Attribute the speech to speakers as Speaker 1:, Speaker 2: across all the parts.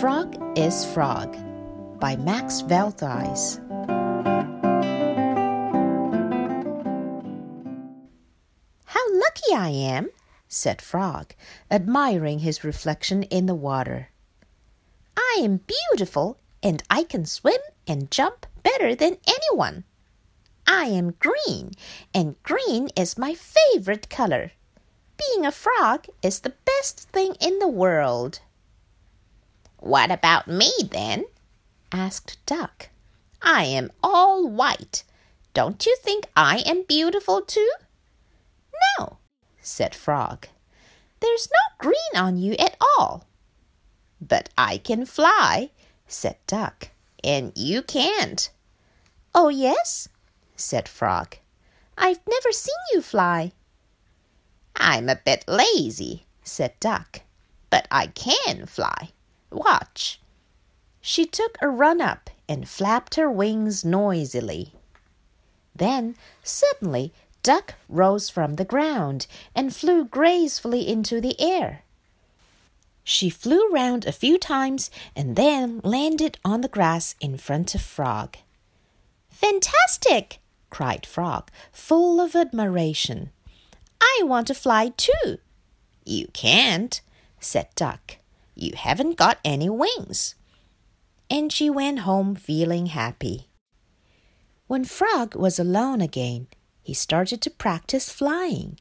Speaker 1: Frog is Frog by Max Velthuijs. How lucky I am, said Frog, admiring his reflection in the water. I am beautiful and I can swim and jump better than anyone. I am green, and green is my favorite color. Being a frog is the best thing in the world. What about me then? asked Duck. I am all white. Don't you think I am beautiful too? No, said Frog. There's no green on you at all. But I can fly, said Duck, and you can't. Oh, yes, said Frog. I've never seen you fly. I'm a bit lazy, said Duck, but I can fly. Watch. She took a run up and flapped her wings noisily. Then, suddenly, Duck rose from the ground and flew gracefully into the air. She flew round a few times and then landed on the grass in front of Frog. Fantastic! cried Frog, full of admiration. I want to fly too. You can't, said Duck. You haven't got any wings. And she went home feeling happy. When Frog was alone again, he started to practice flying.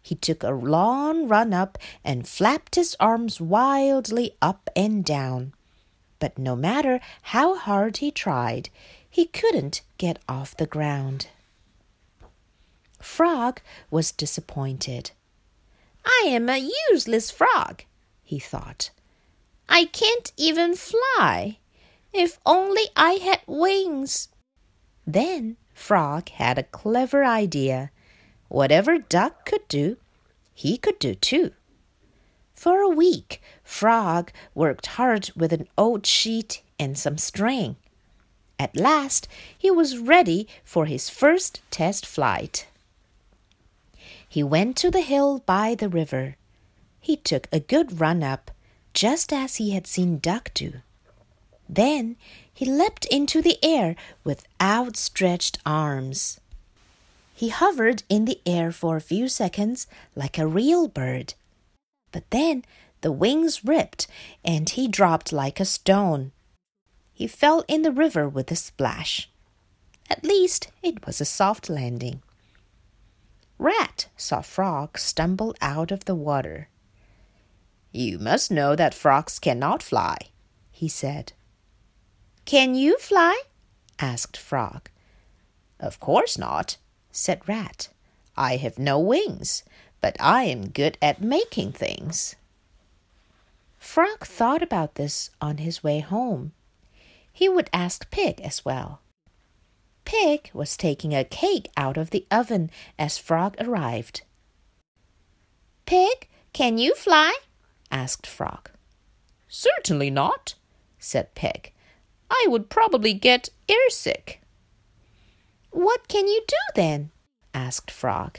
Speaker 1: He took a long run up and flapped his arms wildly up and down. But no matter how hard he tried, he couldn't get off the ground. Frog was disappointed. I am a useless frog, he thought. I can't even fly. If only I had wings. Then Frog had a clever idea. Whatever Duck could do, he could do too. For a week, Frog worked hard with an old sheet and some string. At last, he was ready for his first test flight. He went to the hill by the river. He took a good run up, just as he had seen Duck do. Then he leapt into the air with outstretched arms. He hovered in the air for a few seconds like a real bird. But then the wings ripped and he dropped like a stone. He fell in the river with a splash. At least it was a soft landing. Rat saw Frog stumble out of the water. You must know that frogs cannot fly, he said. Can you fly? asked Frog. Of course not, said Rat. I have no wings, but I am good at making things. Frog thought about this on his way home. He would ask Pig as well. Pig was taking a cake out of the oven as Frog arrived. Pig, can you fly? Asked Frog. Certainly not, said Pig. I would probably get airsick. What can you do then? asked Frog.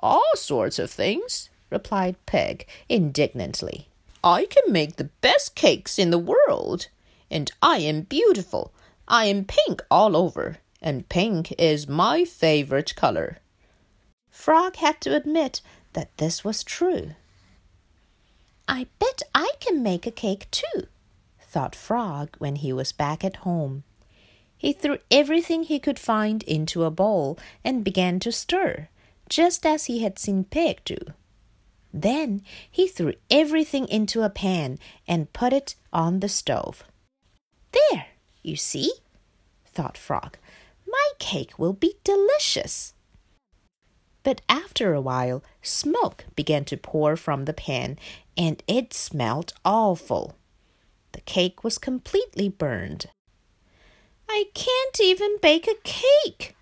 Speaker 1: All sorts of things, replied Pig indignantly. I can make the best cakes in the world, and I am beautiful. I am pink all over, and pink is my favorite color. Frog had to admit that this was true. I bet I can make a cake too, thought Frog when he was back at home. He threw everything he could find into a bowl and began to stir, just as he had seen Pig do. Then he threw everything into a pan and put it on the stove. There, you see, thought Frog. My cake will be delicious. But after a while, smoke began to pour from the pan, and it smelled awful. The cake was completely burned. I can't even bake a cake,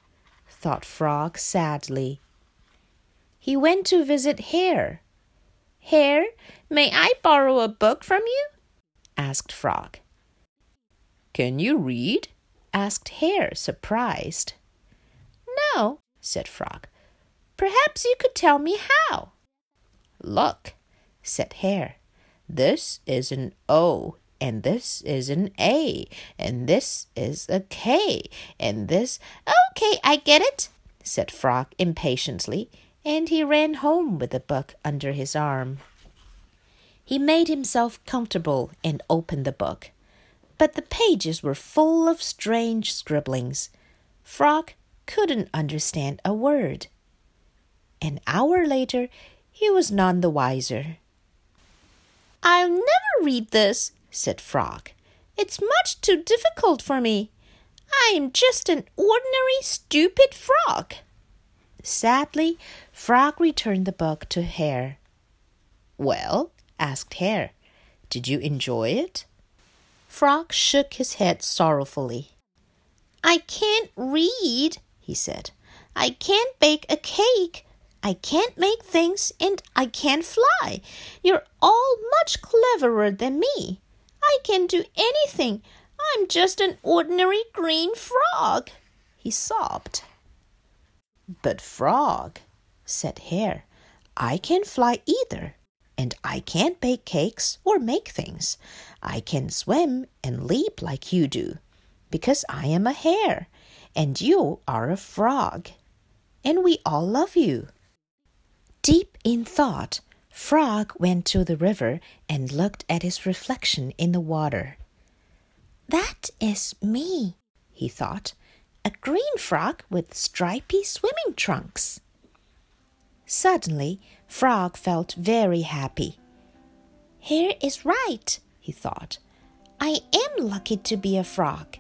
Speaker 1: thought Frog sadly. He went to visit Hare. Hare, may I borrow a book from you? asked Frog. Can you read? asked Hare, surprised. No, said Frog. Perhaps you could tell me how. Look, said Hare. This is an O and this is an A, and this is a K, and this.
Speaker 2: Okay, I get it, said Frog impatiently,
Speaker 1: and he ran home with the book under his arm. He made himself comfortable and opened the book, but the pages were full of strange scribblings. Frog couldn't understand a word. An hour later, he was none the wiser.
Speaker 2: I'll never read this, said Frog. It's much too difficult for me. I'm just an ordinary stupid frog.
Speaker 1: Sadly, Frog returned the book to Hare. Well, asked Hare, did you enjoy it? Frog shook his head sorrowfully.
Speaker 2: I can't read, he said. I can't bake a cake. I can't make things and I can't fly. You're all much cleverer than me. I can do anything. I'm just an ordinary green frog, he sobbed.
Speaker 1: But, Frog, said Hare, I can't fly either, and I can't bake cakes or make things. I can swim and leap like you do, because I am a hare, and you are a frog, and we all love you. Deep in thought, Frog went to the river and looked at his reflection in the water.
Speaker 2: That is me, he thought, a green frog with stripy swimming trunks.
Speaker 1: Suddenly, Frog felt very happy.
Speaker 2: Here is right, he thought. I am lucky to be a frog.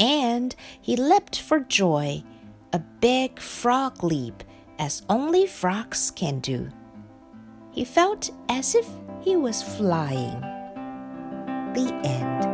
Speaker 1: And he leapt for joy, a big frog leap as only frogs can do. He felt as if he was flying. The end.